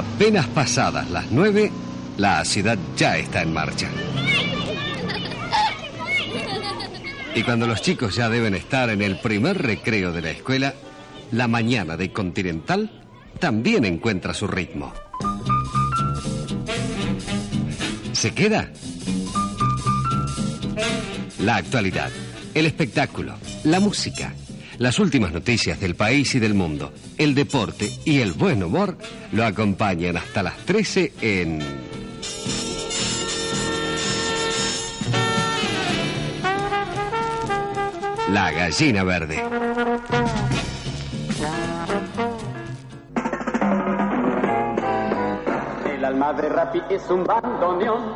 Apenas pasadas las nueve, la ciudad ya está en marcha. Y cuando los chicos ya deben estar en el primer recreo de la escuela, la mañana de Continental también encuentra su ritmo. ¿Se queda? La actualidad, el espectáculo, la música, las últimas noticias del país y del mundo, el deporte y el buen humor lo acompañan hasta las 13 en... La gallina verde. El alma de Rappi es un bandoneón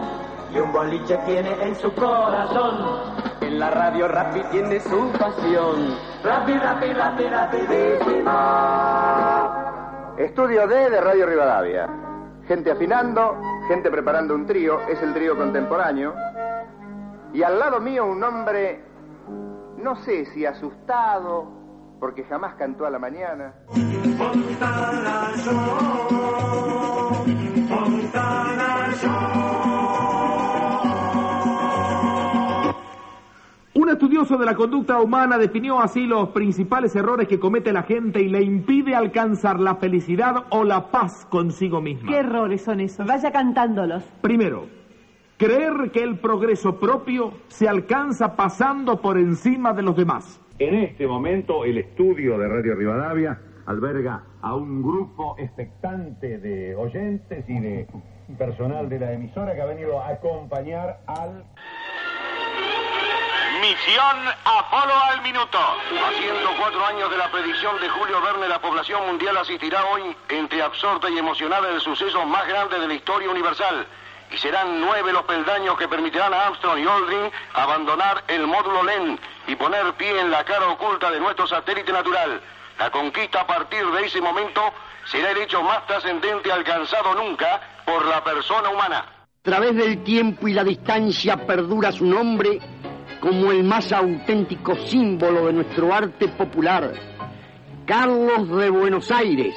y un boliche tiene en su corazón. La radio Rappi tiene su pasión. Rappi, Rappi, Rappi, rapidísimo. Estudio D de Radio Rivadavia. Gente afinando, gente preparando un trío, es el trío contemporáneo. Y al lado mío un hombre, no sé si asustado, porque jamás cantó a la mañana. Estudioso de la conducta humana definió así los principales errores que comete la gente y le impide alcanzar la felicidad o la paz consigo misma. ¿Qué errores son esos? Vaya cantándolos. Primero, creer que el progreso propio se alcanza pasando por encima de los demás. En este momento el estudio de Radio Rivadavia alberga a un grupo expectante de oyentes y de personal de la emisora que ha venido a acompañar al... Misión Apolo al minuto. A 104 años de la predicción de Julio Verne, la población mundial asistirá hoy entre absorta y emocionada del suceso más grande de la historia universal. Y serán nueve los peldaños que permitirán a Armstrong y Aldrin abandonar el módulo LEN y poner pie en la cara oculta de nuestro satélite natural. La conquista a partir de ese momento será el hecho más trascendente alcanzado nunca por la persona humana. A través del tiempo y la distancia perdura su nombre como el más auténtico símbolo de nuestro arte popular. Carlos de Buenos Aires,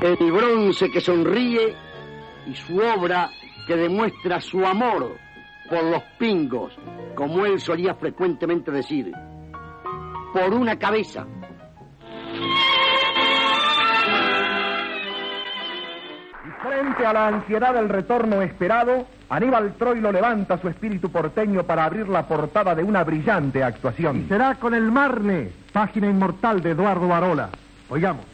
el bronce que sonríe y su obra que demuestra su amor por los pingos, como él solía frecuentemente decir, por una cabeza. Frente a la ansiedad del retorno esperado, Aníbal Troilo levanta su espíritu porteño para abrir la portada de una brillante actuación. será con el Marne, página inmortal de Eduardo Arola. Oigamos.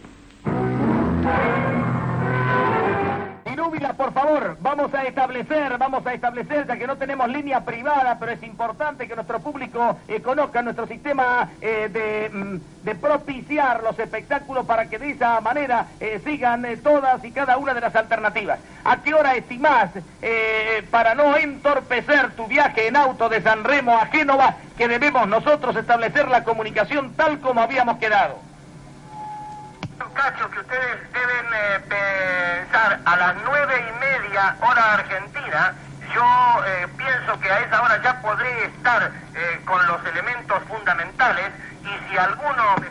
Favor, vamos a establecer, vamos a establecer, ya que no tenemos línea privada, pero es importante que nuestro público conozca nuestro sistema eh, de, mm, de propiciar los espectáculos para que de esa manera eh, sigan eh, todas y cada una de las alternativas. ¿A qué hora estimás, para no entorpecer tu viaje en auto de San Remo a Génova, que debemos nosotros establecer la comunicación tal como habíamos quedado? Cacho, que ustedes deben pensar a las nueve hora argentina. Yo eh, pienso que a esa hora ya podré estar eh, con los elementos fundamentales y si alguno me